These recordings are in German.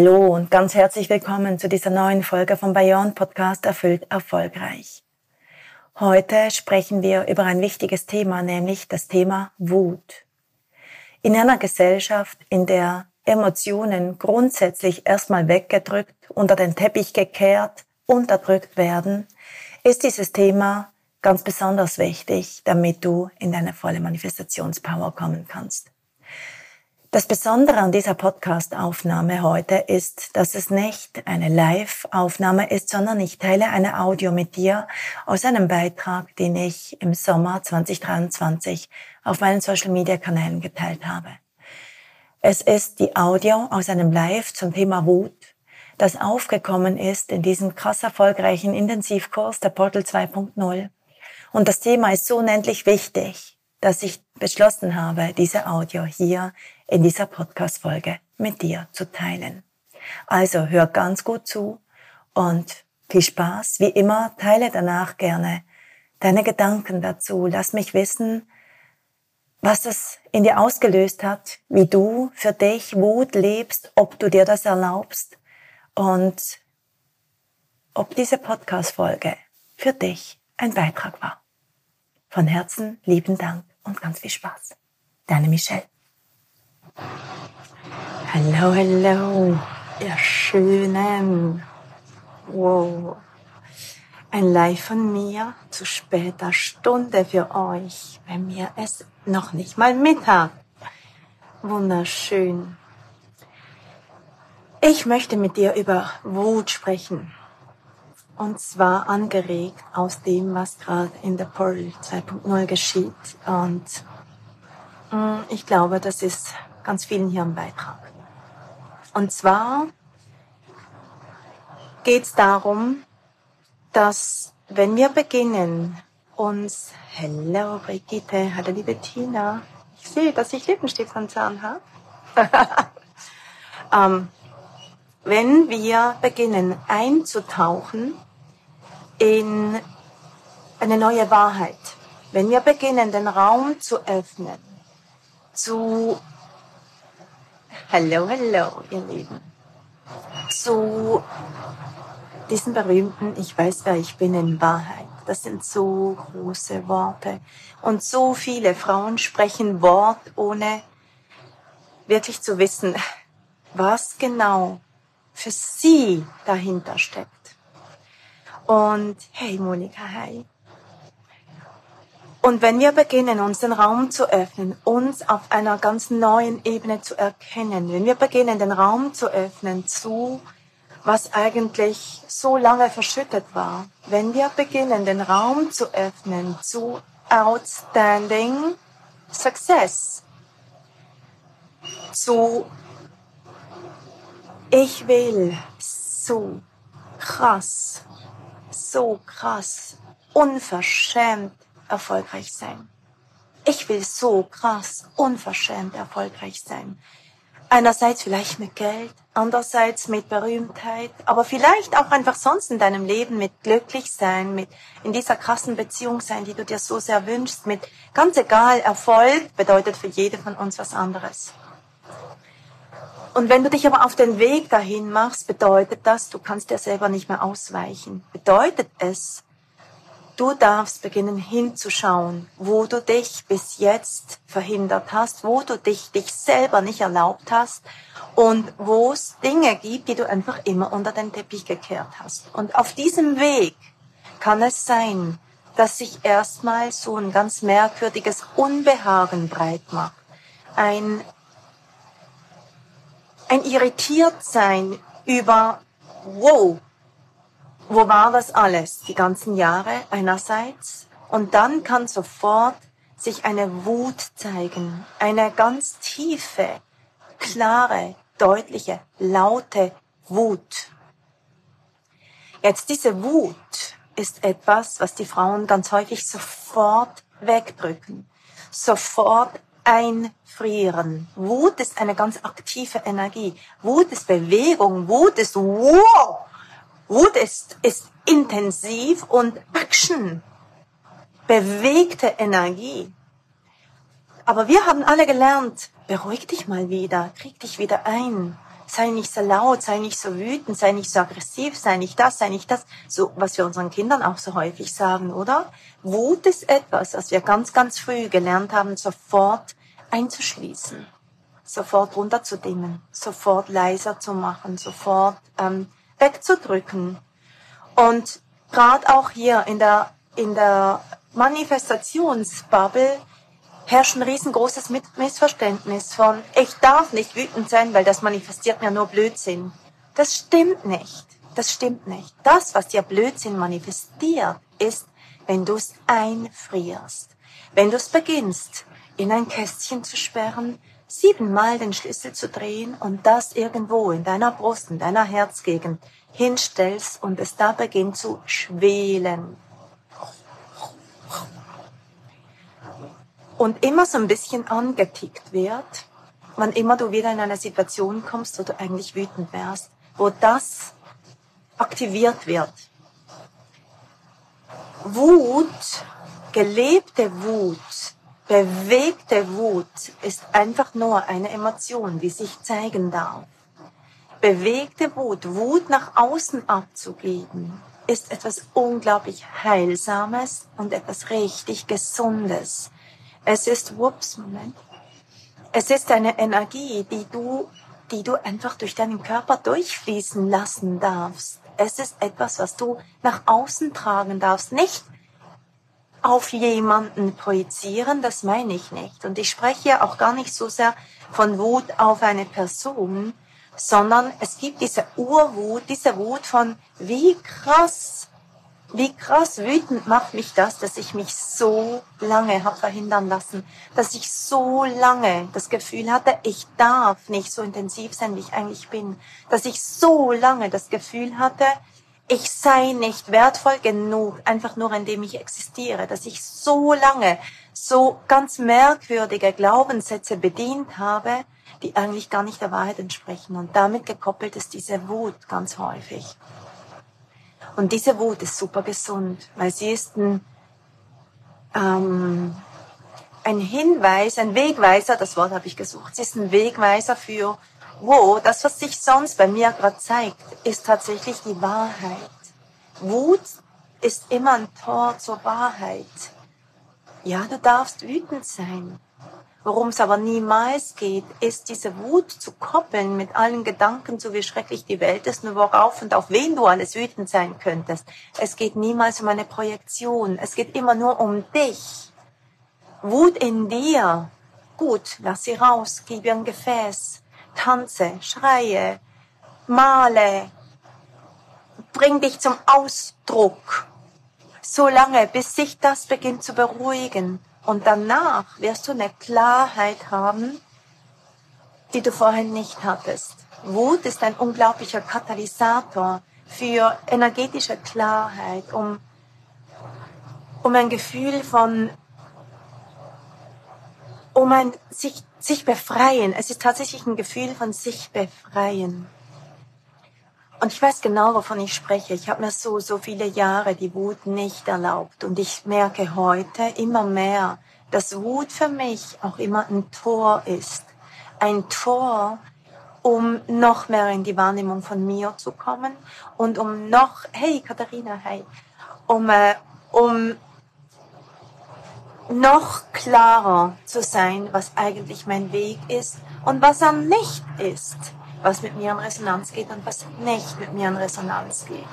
Hallo und ganz herzlich willkommen zu dieser neuen Folge vom Bayern Podcast Erfüllt Erfolgreich. Heute sprechen wir über ein wichtiges Thema, nämlich das Thema Wut. In einer Gesellschaft, in der Emotionen grundsätzlich erstmal weggedrückt, unter den Teppich gekehrt, unterdrückt werden, ist dieses Thema ganz besonders wichtig, damit du in deine volle Manifestationspower kommen kannst. Das Besondere an dieser Podcast-Aufnahme heute ist, dass es nicht eine Live-Aufnahme ist, sondern ich teile eine Audio mit dir aus einem Beitrag, den ich im Sommer 2023 auf meinen Social-Media-Kanälen geteilt habe. Es ist die Audio aus einem Live zum Thema Wut, das aufgekommen ist in diesem krass erfolgreichen Intensivkurs der Portal 2.0. Und das Thema ist so unendlich wichtig, dass ich beschlossen habe, diese Audio hier in dieser Podcast-Folge mit dir zu teilen. Also hör ganz gut zu und viel Spaß. Wie immer, teile danach gerne deine Gedanken dazu. Lass mich wissen, was es in dir ausgelöst hat, wie du für dich Wut lebst, ob du dir das erlaubst und ob diese Podcast-Folge für dich ein Beitrag war. Von Herzen lieben Dank und ganz viel Spaß. Deine Michelle. Hallo, hallo, ihr Schönen. Wow. Ein Live von mir zu später Stunde für euch, bei mir ist noch nicht mal Mittag. Wunderschön. Ich möchte mit dir über Wut sprechen. Und zwar angeregt aus dem, was gerade in der Pearl 2.0 geschieht. Und mm, ich glaube, das ist ganz vielen hier im Beitrag. Und zwar geht es darum, dass wenn wir beginnen, uns, hello Brigitte, hallo liebe Tina, ich sehe, dass ich Lippenstift am Zahn habe. ähm, wenn wir beginnen einzutauchen in eine neue Wahrheit, wenn wir beginnen, den Raum zu öffnen, zu Hallo, hallo, ihr Lieben. Zu diesen berühmten Ich weiß, wer ich bin in Wahrheit. Das sind so große Worte. Und so viele Frauen sprechen Wort, ohne wirklich zu wissen, was genau für sie dahinter steckt. Und hey Monika, hi. Und wenn wir beginnen, uns den Raum zu öffnen, uns auf einer ganz neuen Ebene zu erkennen, wenn wir beginnen, den Raum zu öffnen zu, was eigentlich so lange verschüttet war, wenn wir beginnen, den Raum zu öffnen zu outstanding success, zu ich will so krass, so krass, unverschämt erfolgreich sein. Ich will so krass, unverschämt erfolgreich sein. Einerseits vielleicht mit Geld, andererseits mit Berühmtheit, aber vielleicht auch einfach sonst in deinem Leben mit glücklich sein, mit in dieser krassen Beziehung sein, die du dir so sehr wünschst, mit ganz egal, Erfolg bedeutet für jede von uns was anderes. Und wenn du dich aber auf den Weg dahin machst, bedeutet das, du kannst dir selber nicht mehr ausweichen. Bedeutet es, Du darfst beginnen hinzuschauen, wo du dich bis jetzt verhindert hast, wo du dich dich selber nicht erlaubt hast und wo es Dinge gibt, die du einfach immer unter den Teppich gekehrt hast. Und auf diesem Weg kann es sein, dass sich erstmal so ein ganz merkwürdiges Unbehagen breit macht. Ein, ein Irritiertsein über, wow, wo war das alles die ganzen Jahre einerseits und dann kann sofort sich eine Wut zeigen, eine ganz tiefe, klare, deutliche, laute Wut. Jetzt diese Wut ist etwas, was die Frauen ganz häufig sofort wegdrücken, sofort einfrieren. Wut ist eine ganz aktive Energie. Wut ist Bewegung. Wut ist wow. Wut ist, ist intensiv und Action, bewegte Energie. Aber wir haben alle gelernt, beruhig dich mal wieder, krieg dich wieder ein. Sei nicht so laut, sei nicht so wütend, sei nicht so aggressiv, sei nicht das, sei nicht das. So, was wir unseren Kindern auch so häufig sagen, oder? Wut ist etwas, was wir ganz, ganz früh gelernt haben, sofort einzuschließen, sofort runterzudimmen, sofort leiser zu machen, sofort ähm, wegzudrücken. Und gerade auch hier in der, in der Manifestationsbubble herrscht ein riesengroßes Missverständnis von, ich darf nicht wütend sein, weil das manifestiert mir nur Blödsinn. Das stimmt nicht. Das stimmt nicht. Das, was dir Blödsinn manifestiert, ist, wenn du es einfrierst. Wenn du es beginnst, in ein Kästchen zu sperren, siebenmal den Schlüssel zu drehen und das irgendwo in deiner Brust, in deiner Herzgegend hinstellst und es da beginnt zu schwelen. Und immer so ein bisschen angetickt wird, wann immer du wieder in eine Situation kommst, wo du eigentlich wütend wärst, wo das aktiviert wird. Wut, gelebte Wut, bewegte Wut ist einfach nur eine Emotion, die sich zeigen darf bewegte Wut, Wut nach außen abzugeben, ist etwas unglaublich Heilsames und etwas richtig Gesundes. Es ist, whoops, Moment. Es ist eine Energie, die du, die du einfach durch deinen Körper durchfließen lassen darfst. Es ist etwas, was du nach außen tragen darfst. Nicht auf jemanden projizieren, das meine ich nicht. Und ich spreche auch gar nicht so sehr von Wut auf eine Person, sondern es gibt diese Urwut, diese Wut von wie krass, wie krass wütend macht mich das, dass ich mich so lange habe verhindern lassen, dass ich so lange das Gefühl hatte, ich darf nicht so intensiv sein, wie ich eigentlich bin, dass ich so lange das Gefühl hatte, ich sei nicht wertvoll genug, einfach nur indem ich existiere, dass ich so lange so ganz merkwürdige Glaubenssätze bedient habe, die eigentlich gar nicht der Wahrheit entsprechen. Und damit gekoppelt ist diese Wut ganz häufig. Und diese Wut ist super gesund, weil sie ist ein, ähm, ein Hinweis, ein Wegweiser, das Wort habe ich gesucht, sie ist ein Wegweiser für, wo das, was sich sonst bei mir gerade zeigt, ist tatsächlich die Wahrheit. Wut ist immer ein Tor zur Wahrheit. Ja, du darfst wütend sein. Worum es aber niemals geht, ist diese Wut zu koppeln mit allen Gedanken, so wie schrecklich die Welt ist und worauf und auf wen du alles wütend sein könntest. Es geht niemals um eine Projektion. Es geht immer nur um dich. Wut in dir. Gut, lass sie raus, gib ihr ein Gefäß. Tanze, schreie, male, bring dich zum Ausdruck. So lange, bis sich das beginnt zu beruhigen und danach wirst du eine Klarheit haben, die du vorher nicht hattest. Wut ist ein unglaublicher Katalysator für energetische Klarheit, um, um ein Gefühl von, um ein sich, sich befreien. Es ist tatsächlich ein Gefühl von sich befreien. Und ich weiß genau, wovon ich spreche. Ich habe mir so, so viele Jahre die Wut nicht erlaubt. Und ich merke heute immer mehr, dass Wut für mich auch immer ein Tor ist. Ein Tor, um noch mehr in die Wahrnehmung von mir zu kommen und um noch, hey Katharina, hey, um, äh, um noch klarer zu sein, was eigentlich mein Weg ist und was er nicht ist, was mit mir in Resonanz geht und was nicht mit mir in Resonanz geht.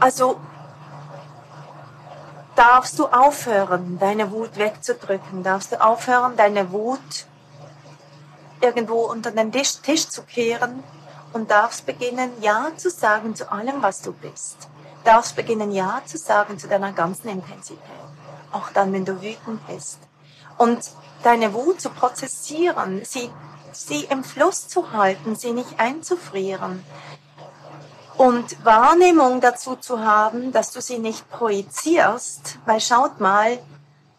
Also darfst du aufhören, deine Wut wegzudrücken, darfst du aufhören, deine Wut irgendwo unter den Tisch, Tisch zu kehren und darfst beginnen, Ja zu sagen zu allem, was du bist. Darfst beginnen, Ja zu sagen zu deiner ganzen Intensität auch dann, wenn du wütend bist. Und deine Wut zu prozessieren, sie, sie im Fluss zu halten, sie nicht einzufrieren. Und Wahrnehmung dazu zu haben, dass du sie nicht projizierst, weil schaut mal,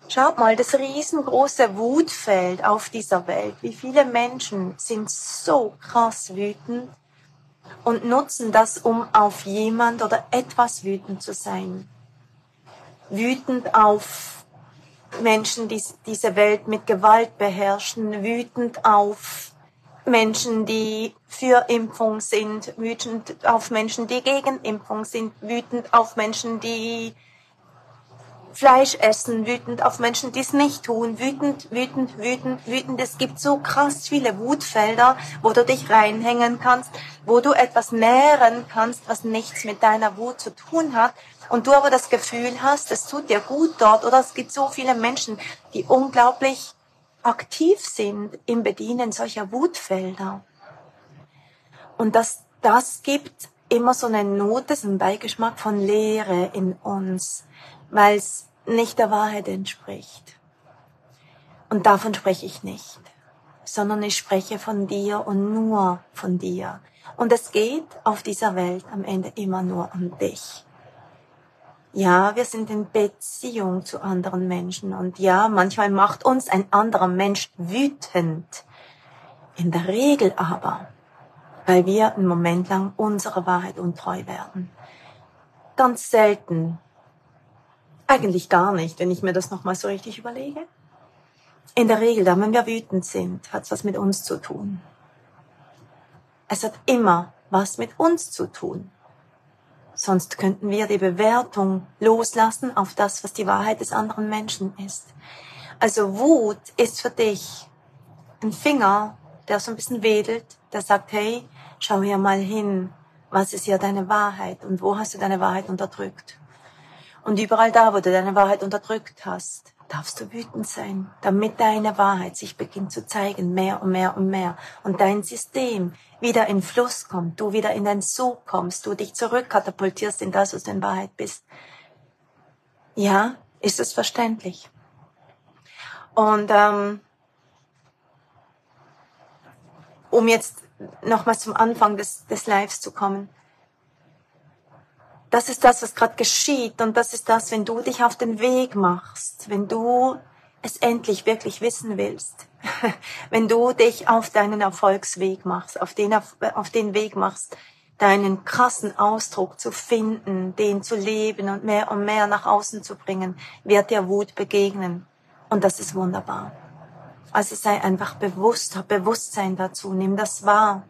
schaut mal, das riesengroße Wutfeld auf dieser Welt. Wie viele Menschen sind so krass wütend und nutzen das, um auf jemand oder etwas wütend zu sein wütend auf Menschen, die diese Welt mit Gewalt beherrschen, wütend auf Menschen, die für Impfung sind, wütend auf Menschen, die gegen Impfung sind, wütend auf Menschen, die Fleisch essen, wütend auf Menschen, die es nicht tun, wütend, wütend, wütend, wütend. Es gibt so krass viele Wutfelder, wo du dich reinhängen kannst, wo du etwas nähren kannst, was nichts mit deiner Wut zu tun hat. Und du aber das Gefühl hast, es tut dir gut dort. Oder es gibt so viele Menschen, die unglaublich aktiv sind im Bedienen solcher Wutfelder. Und das, das gibt immer so eine Note, so einen Beigeschmack von Leere in uns weil es nicht der Wahrheit entspricht. Und davon spreche ich nicht, sondern ich spreche von dir und nur von dir. Und es geht auf dieser Welt am Ende immer nur um dich. Ja, wir sind in Beziehung zu anderen Menschen und ja, manchmal macht uns ein anderer Mensch wütend. In der Regel aber, weil wir einen Moment lang unserer Wahrheit untreu werden. Ganz selten eigentlich gar nicht, wenn ich mir das nochmal so richtig überlege. In der Regel, dann, wenn wir wütend sind, hat es was mit uns zu tun. Es hat immer was mit uns zu tun. Sonst könnten wir die Bewertung loslassen auf das, was die Wahrheit des anderen Menschen ist. Also Wut ist für dich ein Finger, der so ein bisschen wedelt, der sagt, hey, schau hier mal hin, was ist hier deine Wahrheit und wo hast du deine Wahrheit unterdrückt? Und überall da, wo du deine Wahrheit unterdrückt hast, darfst du wütend sein, damit deine Wahrheit sich beginnt zu zeigen, mehr und mehr und mehr. Und dein System wieder in Fluss kommt, du wieder in dein Sog kommst, du dich zurückkatapultierst in das, was du in Wahrheit bist. Ja, ist es verständlich. Und ähm, um jetzt nochmal zum Anfang des, des Lives zu kommen, das ist das, was gerade geschieht und das ist das, wenn du dich auf den Weg machst, wenn du es endlich wirklich wissen willst, wenn du dich auf deinen Erfolgsweg machst, auf den, auf den Weg machst, deinen krassen Ausdruck zu finden, den zu leben und mehr und mehr nach außen zu bringen, wird dir Wut begegnen. Und das ist wunderbar. Also sei einfach bewusst, hab Bewusstsein dazu, nimm das wahr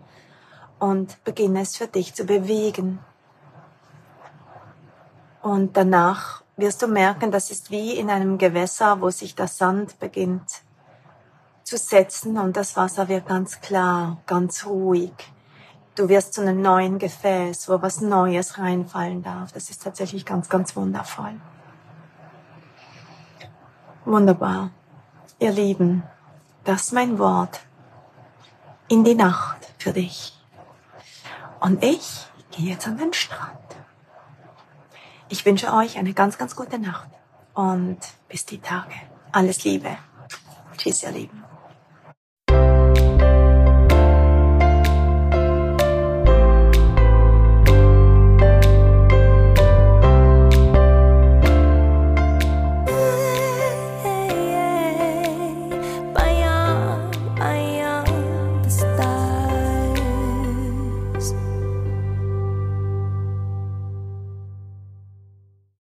und beginne es für dich zu bewegen. Und danach wirst du merken, das ist wie in einem Gewässer, wo sich der Sand beginnt zu setzen und das Wasser wird ganz klar, ganz ruhig. Du wirst zu einem neuen Gefäß, wo was Neues reinfallen darf. Das ist tatsächlich ganz, ganz wundervoll. Wunderbar. Ihr Lieben, das ist mein Wort in die Nacht für dich. Und ich gehe jetzt an den Strand. Ich wünsche euch eine ganz, ganz gute Nacht und bis die Tage. Alles Liebe. Tschüss, ihr Lieben.